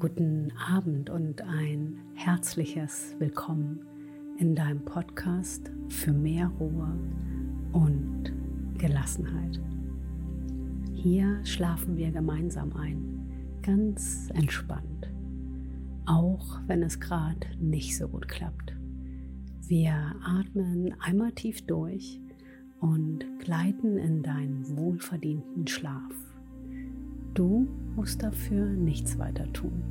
Guten Abend und ein herzliches Willkommen in deinem Podcast für mehr Ruhe und Gelassenheit. Hier schlafen wir gemeinsam ein, ganz entspannt, auch wenn es gerade nicht so gut klappt. Wir atmen einmal tief durch und gleiten in deinen wohlverdienten Schlaf. Du musst dafür nichts weiter tun,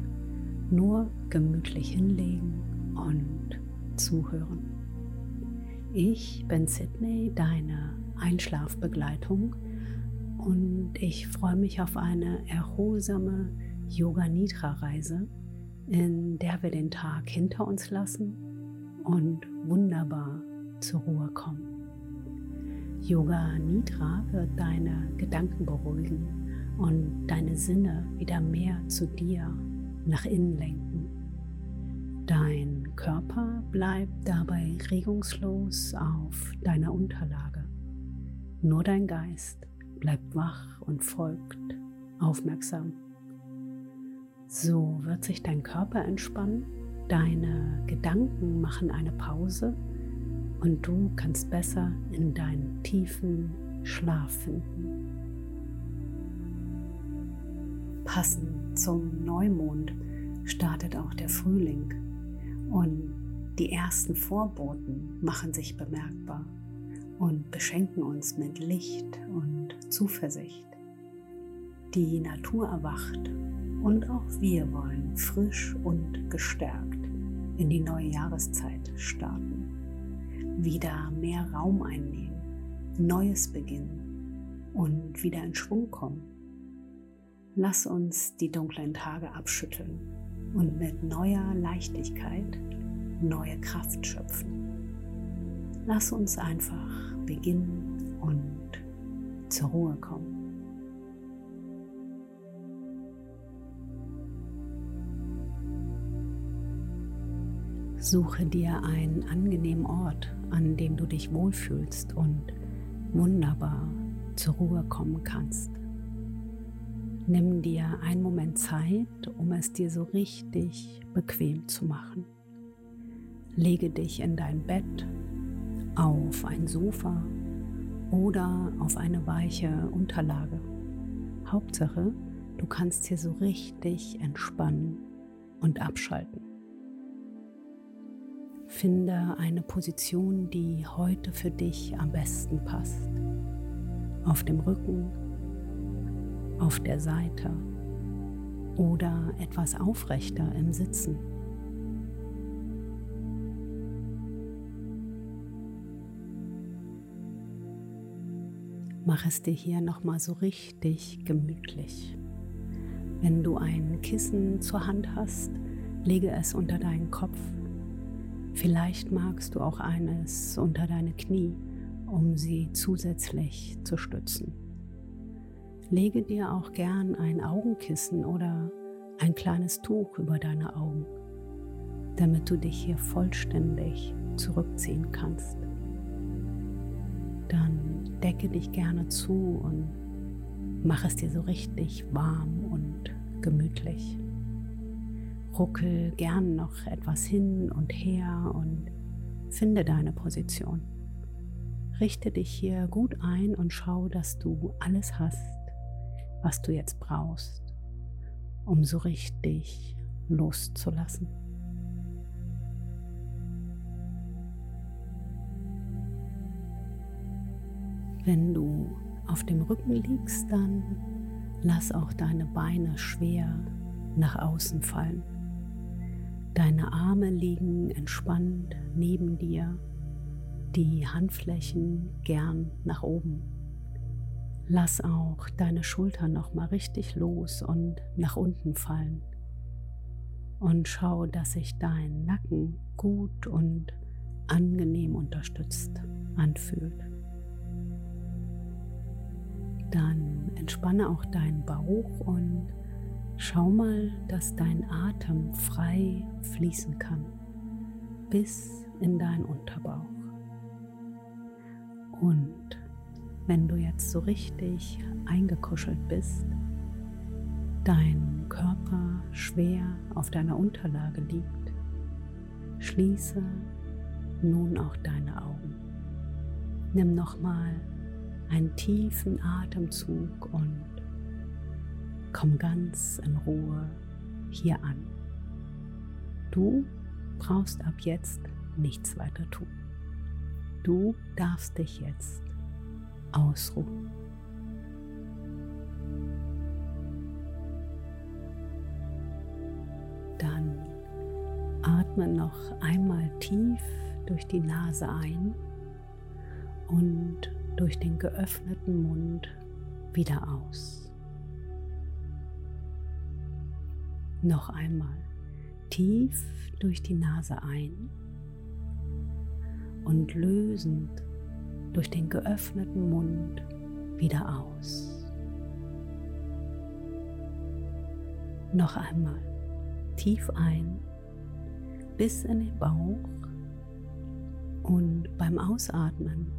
nur gemütlich hinlegen und zuhören. Ich bin Sydney, deine Einschlafbegleitung und ich freue mich auf eine erholsame Yoga Nidra Reise, in der wir den Tag hinter uns lassen und wunderbar zur Ruhe kommen. Yoga Nidra wird deine Gedanken beruhigen und deine Sinne wieder mehr zu dir nach innen lenken. Dein Körper bleibt dabei regungslos auf deiner Unterlage. Nur dein Geist bleibt wach und folgt aufmerksam. So wird sich dein Körper entspannen, deine Gedanken machen eine Pause und du kannst besser in deinen tiefen Schlaf finden. Passend zum Neumond startet auch der Frühling und die ersten Vorboten machen sich bemerkbar und beschenken uns mit Licht und Zuversicht. Die Natur erwacht und auch wir wollen frisch und gestärkt in die neue Jahreszeit starten. Wieder mehr Raum einnehmen, Neues beginnen und wieder in Schwung kommen Lass uns die dunklen Tage abschütteln und mit neuer Leichtigkeit neue Kraft schöpfen. Lass uns einfach beginnen und zur Ruhe kommen. Suche dir einen angenehmen Ort, an dem du dich wohlfühlst und wunderbar zur Ruhe kommen kannst. Nimm dir einen Moment Zeit, um es dir so richtig bequem zu machen. Lege dich in dein Bett, auf ein Sofa oder auf eine weiche Unterlage. Hauptsache, du kannst hier so richtig entspannen und abschalten. Finde eine Position, die heute für dich am besten passt. Auf dem Rücken auf der Seite oder etwas aufrechter im Sitzen. Mach es dir hier nochmal so richtig gemütlich. Wenn du ein Kissen zur Hand hast, lege es unter deinen Kopf. Vielleicht magst du auch eines unter deine Knie, um sie zusätzlich zu stützen. Lege dir auch gern ein Augenkissen oder ein kleines Tuch über deine Augen, damit du dich hier vollständig zurückziehen kannst. Dann decke dich gerne zu und mach es dir so richtig warm und gemütlich. Ruckel gern noch etwas hin und her und finde deine Position. Richte dich hier gut ein und schau, dass du alles hast, was du jetzt brauchst, um so richtig loszulassen. Wenn du auf dem Rücken liegst, dann lass auch deine Beine schwer nach außen fallen. Deine Arme liegen entspannt neben dir, die Handflächen gern nach oben. Lass auch deine Schultern noch mal richtig los und nach unten fallen. Und schau, dass sich dein Nacken gut und angenehm unterstützt anfühlt. Dann entspanne auch deinen Bauch und schau mal, dass dein Atem frei fließen kann bis in deinen Unterbauch. Und wenn du jetzt so richtig eingekuschelt bist, dein Körper schwer auf deiner Unterlage liegt, schließe nun auch deine Augen. Nimm nochmal einen tiefen Atemzug und komm ganz in Ruhe hier an. Du brauchst ab jetzt nichts weiter tun. Du darfst dich jetzt ausruhen. Dann atme noch einmal tief durch die Nase ein und durch den geöffneten Mund wieder aus. Noch einmal tief durch die Nase ein und lösend durch den geöffneten Mund wieder aus. Noch einmal tief ein bis in den Bauch und beim Ausatmen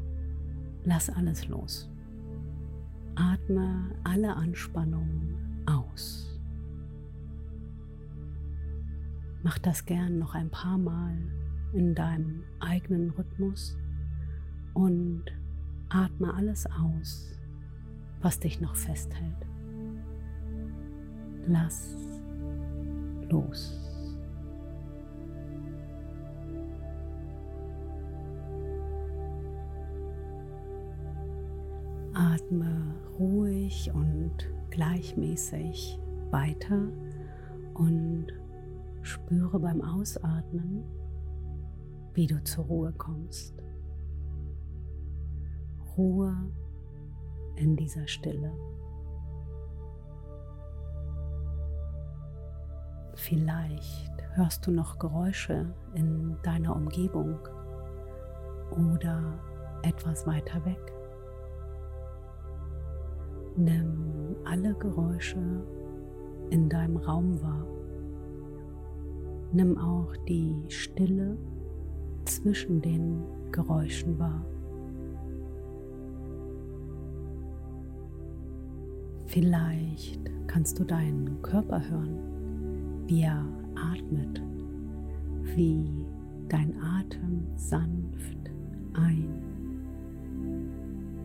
lass alles los. Atme alle Anspannung aus. Mach das gern noch ein paar Mal in deinem eigenen Rhythmus und atme alles aus, was dich noch festhält. Lass los. Atme ruhig und gleichmäßig weiter und spüre beim Ausatmen, wie du zur Ruhe kommst. Ruhe in dieser Stille. Vielleicht hörst du noch Geräusche in deiner Umgebung oder etwas weiter weg. Nimm alle Geräusche in deinem Raum wahr. Nimm auch die Stille zwischen den Geräuschen wahr. Vielleicht kannst du deinen Körper hören, wie er atmet, wie dein Atem sanft ein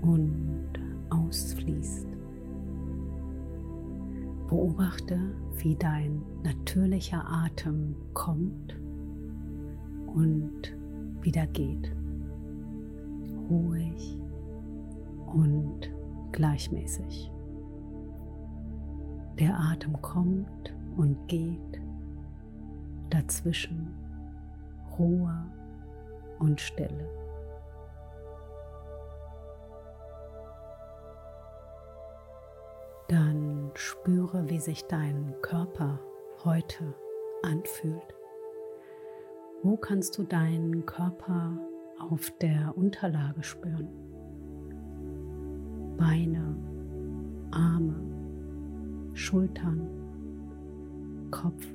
und ausfließt. Beobachte, wie dein natürlicher Atem kommt und wieder geht. Ruhig und gleichmäßig. Der Atem kommt und geht, dazwischen Ruhe und Stille. Dann spüre, wie sich dein Körper heute anfühlt. Wo kannst du deinen Körper auf der Unterlage spüren? Beine, Arme, Schultern, Kopf.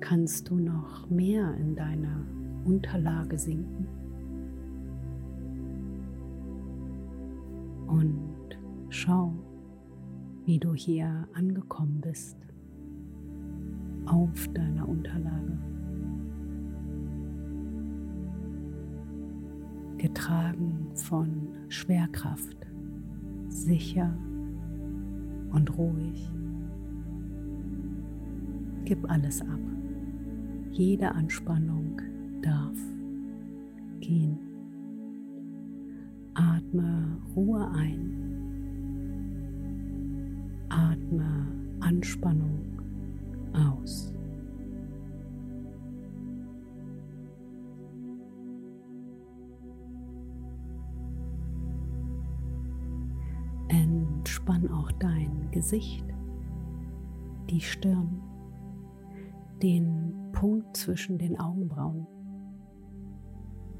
Kannst du noch mehr in deine Unterlage sinken? Und schau, wie du hier angekommen bist auf deiner Unterlage. Getragen von Schwerkraft, sicher und ruhig. Gib alles ab. Jede Anspannung darf gehen. Atme Ruhe ein. Atme Anspannung aus. Entspann auch dein Gesicht, die Stirn, den Punkt zwischen den Augenbrauen.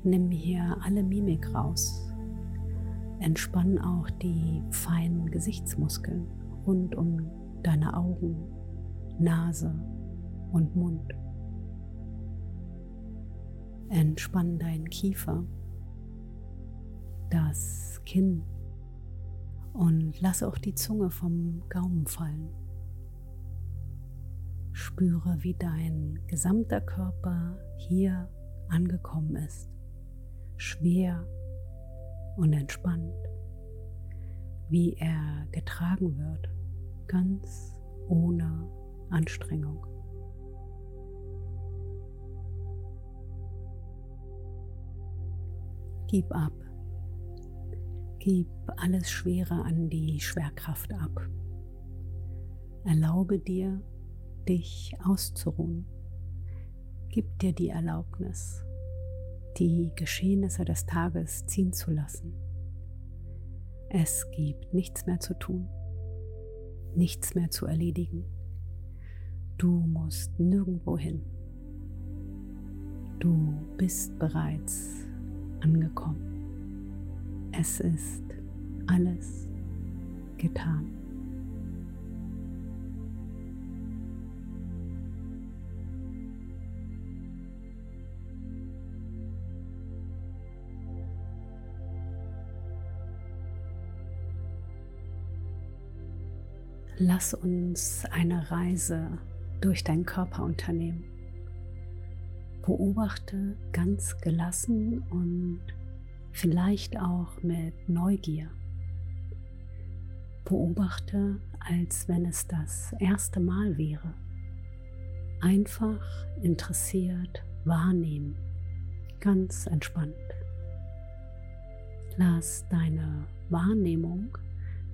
Nimm hier alle Mimik raus. Entspann auch die feinen Gesichtsmuskeln rund um deine Augen, Nase und Mund. Entspann deinen Kiefer, das Kinn Und lasse auch die Zunge vom Gaumen fallen. Spüre, wie dein gesamter Körper hier angekommen ist. Schwer und entspannt. Wie er getragen wird, ganz ohne Anstrengung. Gib ab. Gib alles Schwere an die Schwerkraft ab. Erlaube dir, dich auszuruhen. Gib dir die Erlaubnis, die Geschehnisse des Tages ziehen zu lassen. Es gibt nichts mehr zu tun, nichts mehr zu erledigen. Du musst nirgendwo hin. Du bist bereits angekommen. Es ist alles getan. Lass uns eine Reise durch deinen Körper unternehmen. Beobachte ganz gelassen und vielleicht auch mit Neugier. Beobachte, als wenn es das erste Mal wäre. Einfach interessiert wahrnehmen, ganz entspannt. Lass deine Wahrnehmung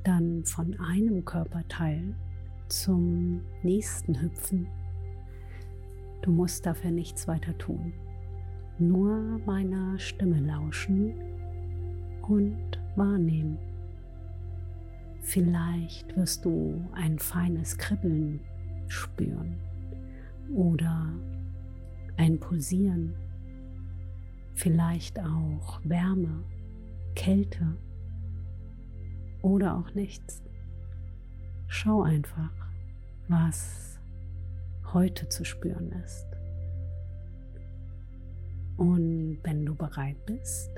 dann von einem Körperteil zum nächsten hüpfen Du musst dafür nichts weiter tun. Nur meiner Stimme lauschen und wahrnehmen. Vielleicht wirst du ein feines Kribbeln spüren oder ein Pulsieren, vielleicht auch Wärme, Kälte oder auch nichts. Schau einfach, was heute zu spüren ist. Und wenn du bereit bist,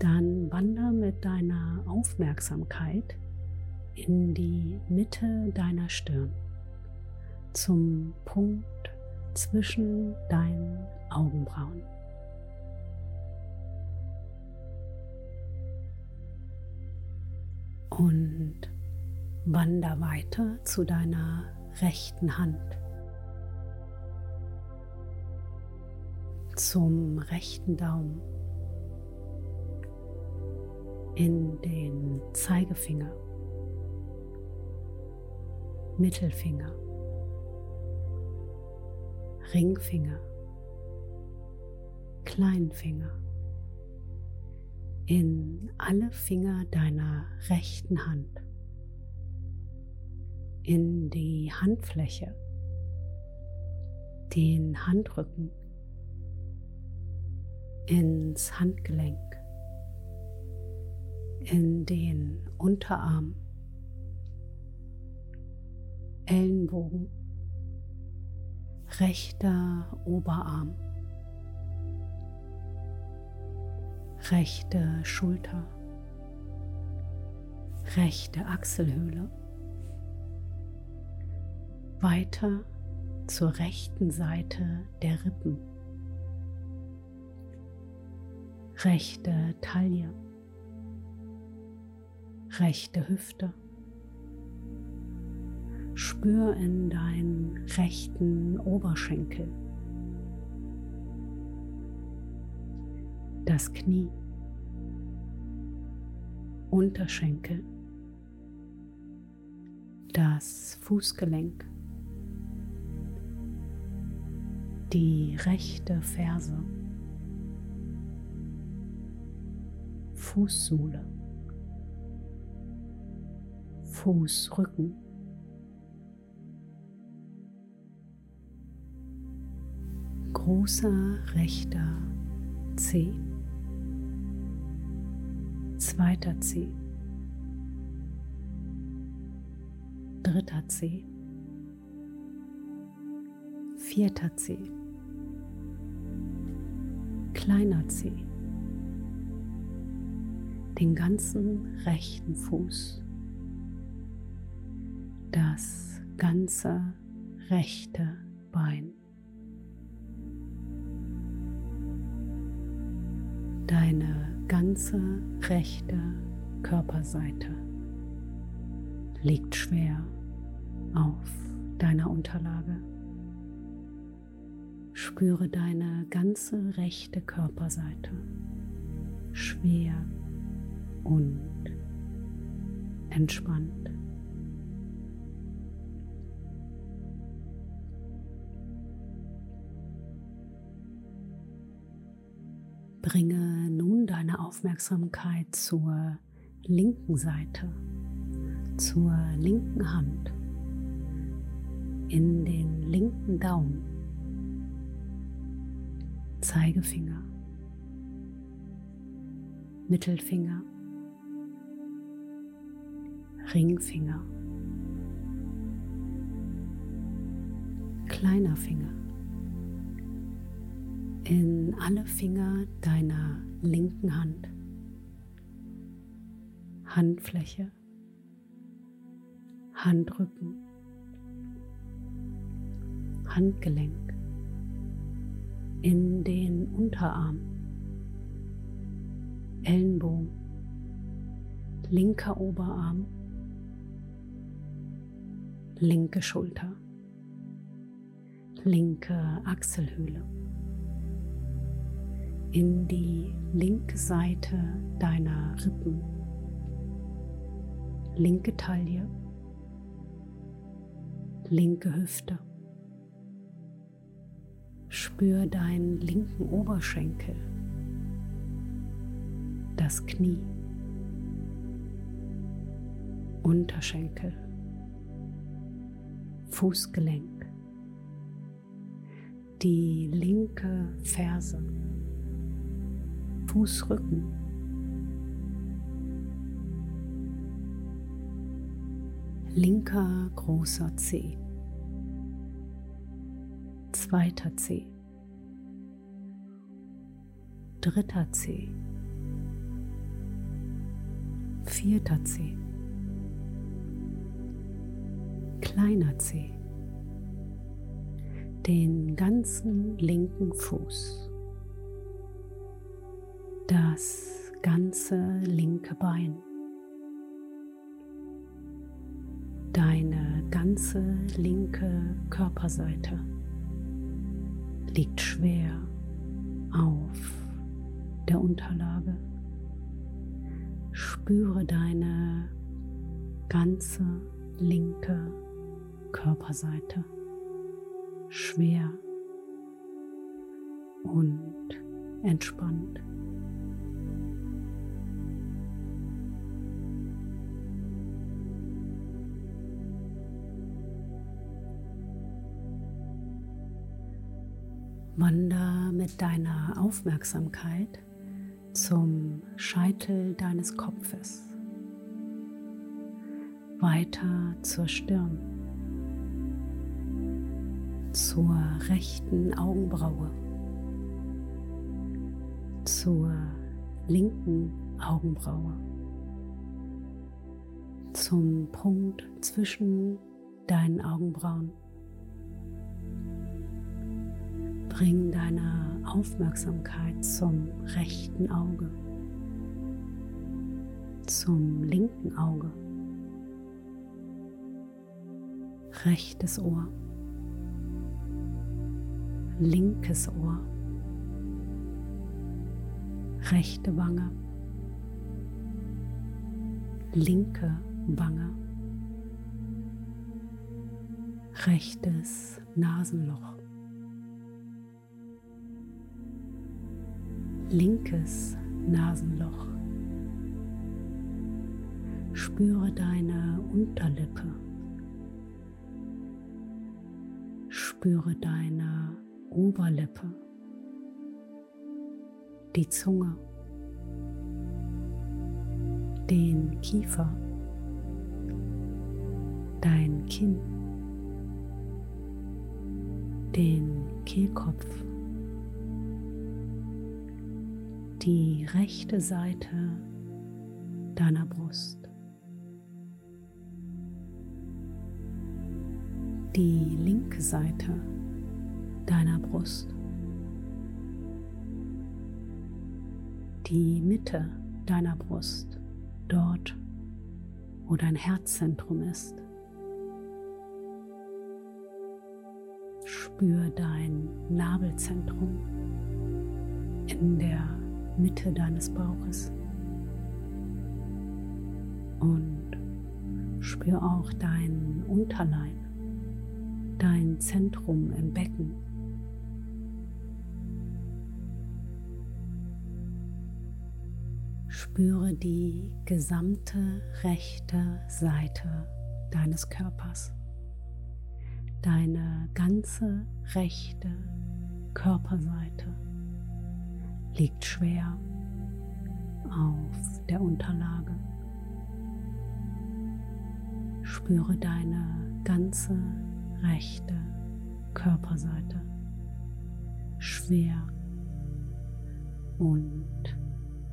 dann wander mit deiner Aufmerksamkeit in die Mitte deiner Stirn zum Punkt zwischen deinen Augenbrauen. Und wander weiter zu deiner rechten Hand. Zum rechten Daumen. In den Zeigefinger, Mittelfinger, Ringfinger, Kleinfinger, in alle Finger deiner rechten Hand, in die Handfläche, den Handrücken, ins Handgelenk, in den Unterarm, Ellenbogen, rechter Oberarm, rechte Schulter, rechte Achselhöhle, weiter zur rechten Seite der Rippen rechte Taille, rechte Hüfte. Spür in deinen rechten Oberschenkel, das Knie, Unterschenkel, das Fußgelenk, die rechte Ferse. Fußsohle, Fußrücken, großer rechter Zeh, zweiter Zeh, dritter Zeh, vierter Zeh, kleiner Zeh den ganzen rechten Fuß, das ganze rechte Bein, deine ganze rechte Körperseite liegt schwer auf deiner Unterlage. Spüre deine ganze rechte Körperseite schwer und entspannt. Bringe nun deine Aufmerksamkeit zur linken Seite, zur linken Hand, in den linken Daumen, Zeigefinger, Mittelfinger, Ringfinger, kleiner Finger, in alle Finger deiner linken Hand, Handfläche, Handrücken, Handgelenk, in den Unterarm, Ellenbogen, linker Oberarm, linke Schulter, linke Achselhöhle, in die linke Seite deiner Rippen, linke Taille, linke Hüfte. Spür deinen linken Oberschenkel. Das Knie, Unterschenkel, Fußgelenk, die linke Ferse, Fußrücken, linker großer Zeh, zweiter Zeh, dritter Zeh, vierter Zeh, kleiner Zeh, den ganzen linken Fuß, das ganze linke Bein, deine ganze linke Körperseite liegt schwer auf der Unterlage. Spüre deine ganze linke Körperseite. Schwer und entspannt. Wander mit deiner Aufmerksamkeit zum Scheitel deines Kopfes, weiter zur Stirn, zur rechten Augenbraue, zur linken Augenbraue, zum Punkt zwischen deinen Augenbrauen. Bring deine Aufmerksamkeit zum rechten Auge, zum linken Auge, rechtes Ohr, linkes Ohr, rechte Wange, linke Wange, rechtes Nasenloch. linkes Nasenloch. Spüre deine Unterlippe. Spüre deine Oberlippe, die Zunge, den Kiefer, dein Kinn, den Kehlkopf. die rechte Seite deiner Brust. Die linke Seite deiner Brust. Die Mitte deiner Brust, dort, wo dein Herzzentrum ist. Spür dein Nabelzentrum in der Mitte deines Bauches. Und spür auch deinen Unterleib, dein Zentrum im Becken. Spüre die gesamte rechte Seite deines Körpers deine ganze rechte Körperseite liegt schwer auf der Unterlage. Spüre deine ganze rechte Körperseite schwer und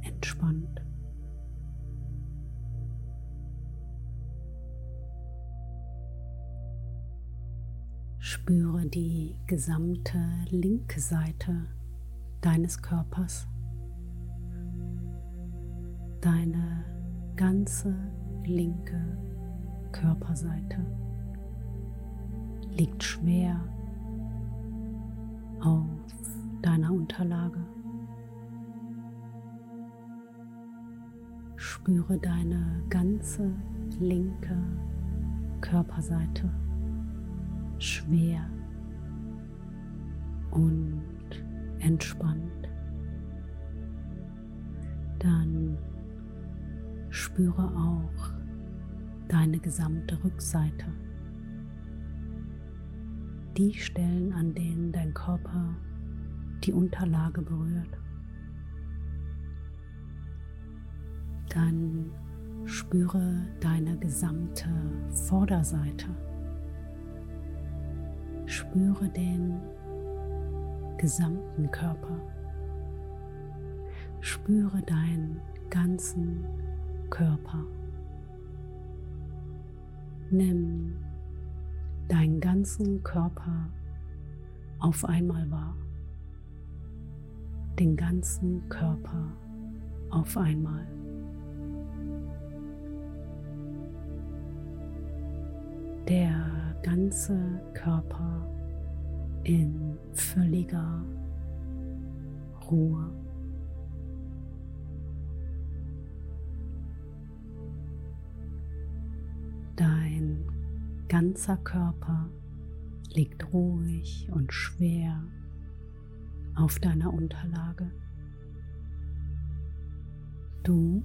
entspannt. Spüre die gesamte linke Seite deines Körpers, deine ganze linke Körperseite liegt schwer auf deiner Unterlage. Spüre deine ganze linke Körperseite schwer und entspannt. Dann spüre auch deine gesamte Rückseite. Die Stellen, an denen dein Körper die Unterlage berührt. Dann spüre deine gesamte Vorderseite. Spüre den gesamten Körper. Spüre deinen ganzen Körper. Nimm deinen ganzen Körper auf einmal wahr. Den ganzen Körper auf einmal. Der ganze Körper in völliger Ruhe. Dein ganzer Körper liegt ruhig und schwer auf deiner Unterlage. Du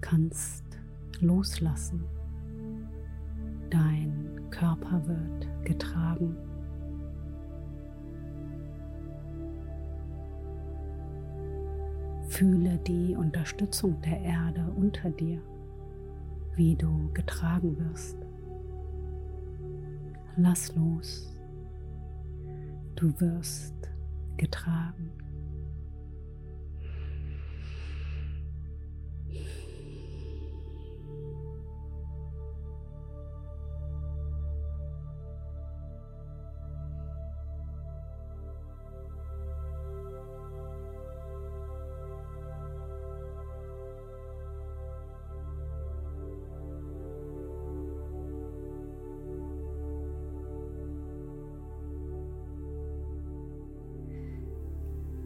kannst loslassen. Dein Körper wird getragen. Fühle die Unterstützung der Erde unter dir, wie du getragen wirst. Lass los. Du wirst getragen.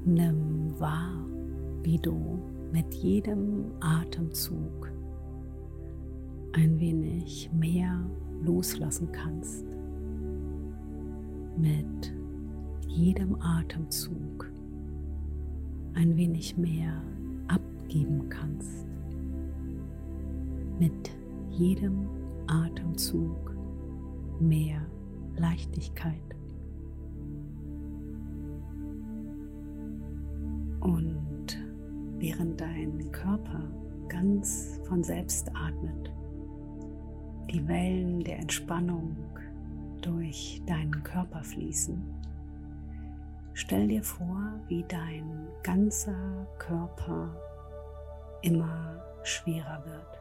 Nimm wahr, wie du mit jedem Atemzug ein wenig mehr loslassen kannst. Mit jedem Atemzug ein wenig mehr abgeben kannst. Mit jedem Atemzug mehr Leichtigkeit. Während dein Körper ganz von selbst atmet, die Wellen der Entspannung durch deinen Körper fließen, stell dir vor, wie dein ganzer Körper immer schwerer wird.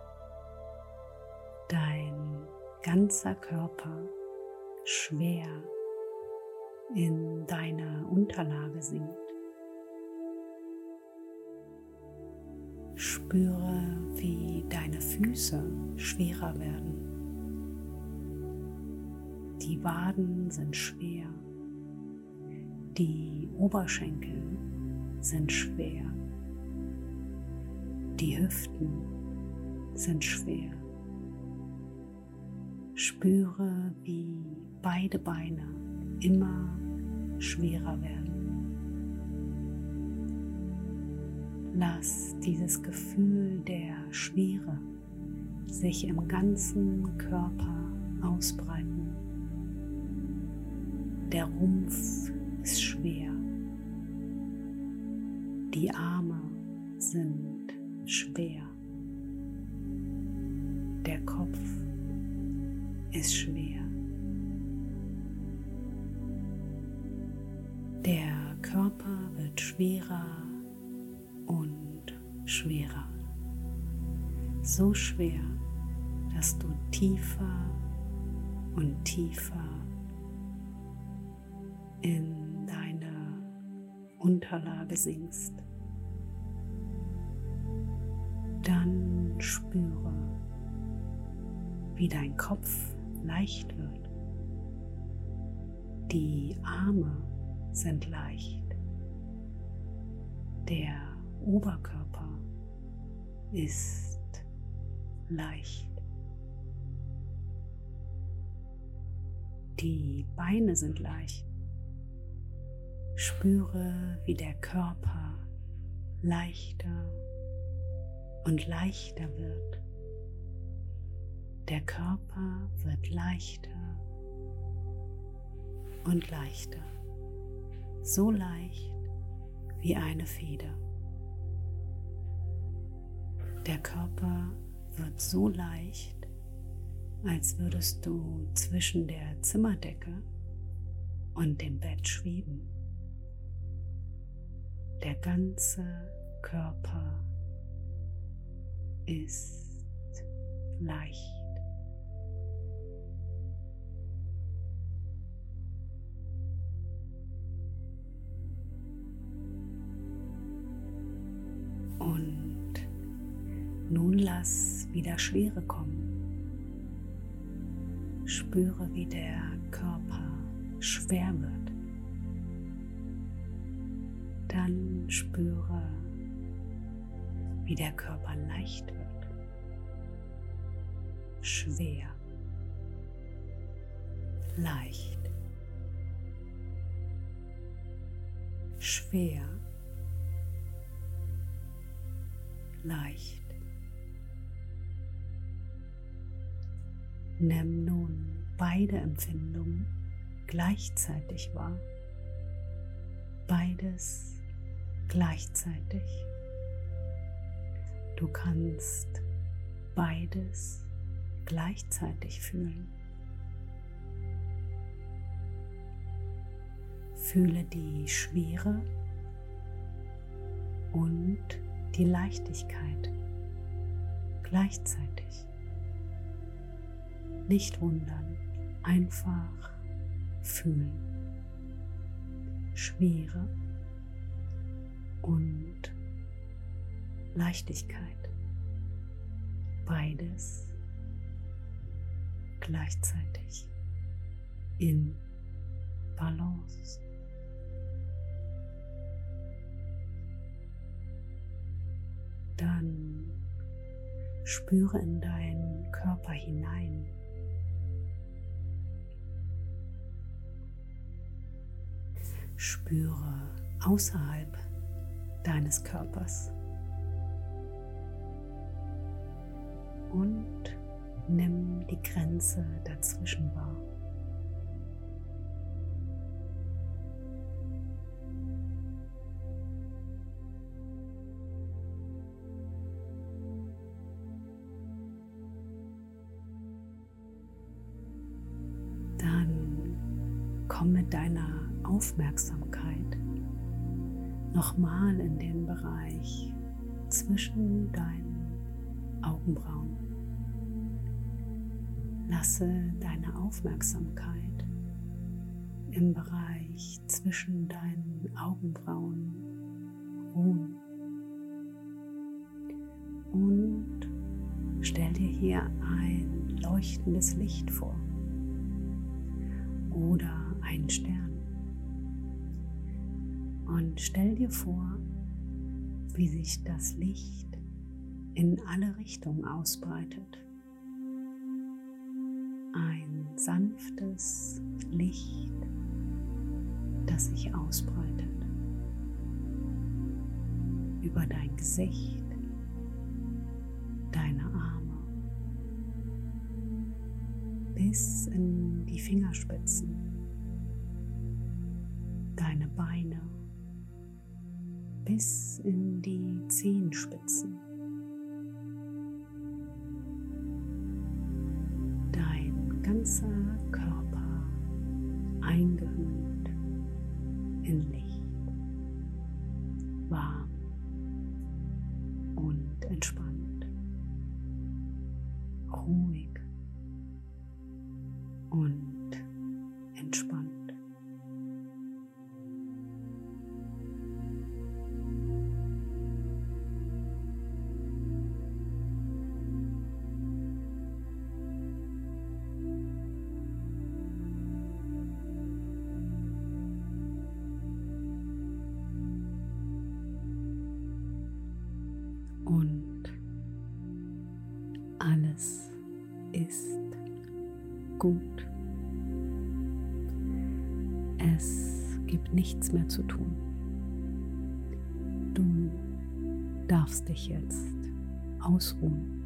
Dein ganzer Körper schwer in deine Unterlage sinkt. Spüre, wie deine Füße schwerer werden. Die Waden sind schwer. Die Oberschenkel sind schwer. Die Hüften sind schwer. Spüre, wie beide Beine immer schwerer werden. Lass dieses Gefühl der Schwere sich im ganzen Körper ausbreiten. Der Rumpf ist schwer. Die Arme sind schwer. Der Kopf ist schwer. Der Körper wird schwerer schwerer. So schwer, dass du tiefer und tiefer in deine Unterlage sinkst. Dann spüre, wie dein Kopf leicht wird. Die Arme sind leicht. Der Oberkörper ist leicht. Die Beine sind leicht. Spüre, wie der Körper leichter und leichter wird. Der Körper wird leichter und leichter, so leicht wie eine Feder. Der Körper wird so leicht, als würdest du zwischen der Zimmerdecke und dem Bett schweben. Der ganze Körper ist leicht. Wieder Schwere kommen. Spüre, wie der Körper schwer wird. Dann spüre, wie der Körper leicht wird. Schwer. Leicht. Schwer. Leicht. Nimm nun beide Empfindungen gleichzeitig wahr. Beides gleichzeitig. Du kannst beides gleichzeitig fühlen. Fühle die Schwere und die Leichtigkeit gleichzeitig. Nicht wundern, einfach fühlen. Schwere und Leichtigkeit. Beides gleichzeitig in Balance. Dann spüre in deinen Körper hinein. Spüre außerhalb deines Körpers. Und nimm die Grenze dazwischen wahr. Dann komm mit deiner Aufmerksamkeit nochmal in den Bereich zwischen deinen Augenbrauen. Lasse deine Aufmerksamkeit im Bereich zwischen deinen Augenbrauen ruhen. Und stell dir hier ein leuchtendes Licht vor oder einen Stern. Und stell dir vor, wie sich das Licht in alle Richtungen ausbreitet. Ein sanftes Licht, das sich ausbreitet über dein Gesicht, deine Arme bis in die Fingerspitzen, bis in die Zehenspitzen. Dein ganzer nichts mehr zu tun. Du darfst dich jetzt ausruhen.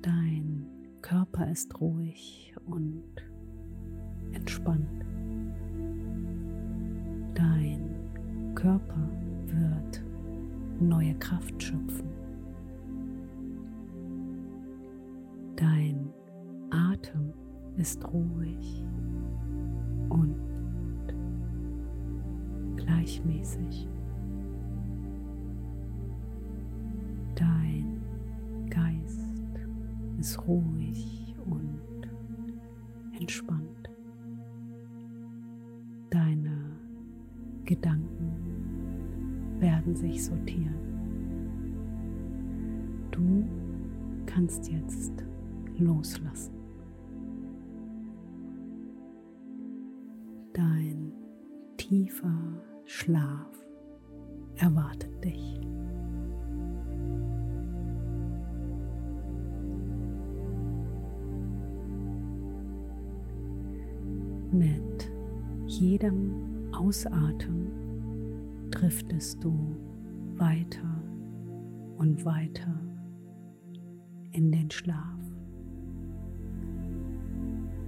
Dein Körper ist ruhig und entspannt. Dein Körper wird neue Kraft schöpfen. Dein Atem ist ruhig und gleichmäßig. Dein Geist ist ruhig und entspannt. Deine Gedanken werden sich sortieren. Du kannst jetzt loslassen. Dein tiefer Schlaf erwartet dich. Mit jedem Ausatmen driftest du weiter und weiter in den Schlaf.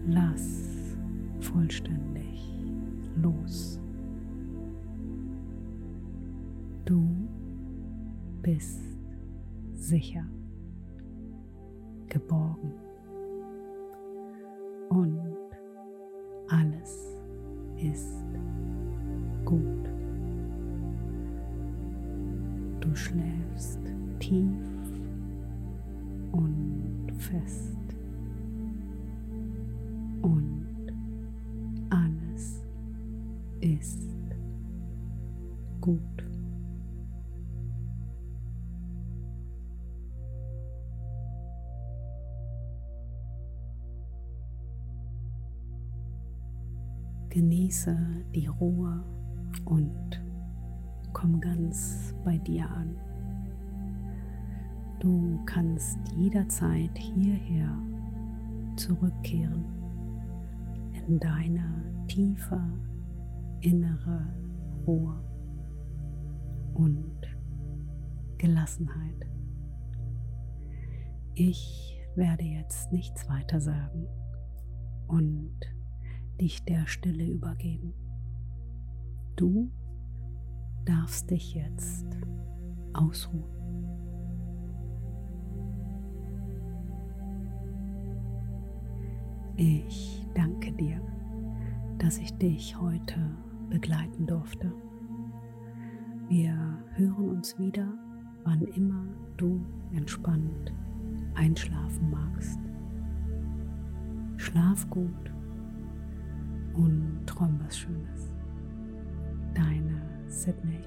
Lass vollständig los. Du bist sicher, geborgen und alles ist gut. Du schläfst tief und fest. Genieße die Ruhe und komm ganz bei dir an. Du kannst jederzeit hierher zurückkehren in deine tiefe innere Ruhe und Gelassenheit. Ich werde jetzt nichts weiter sagen und dich der Stille übergeben. Du darfst dich jetzt ausruhen. Ich danke dir, dass ich dich heute begleiten durfte. Wir hören uns wieder, wann immer du entspannt einschlafen magst. Schlaf gut und träum was Schönes. Deine Sydney.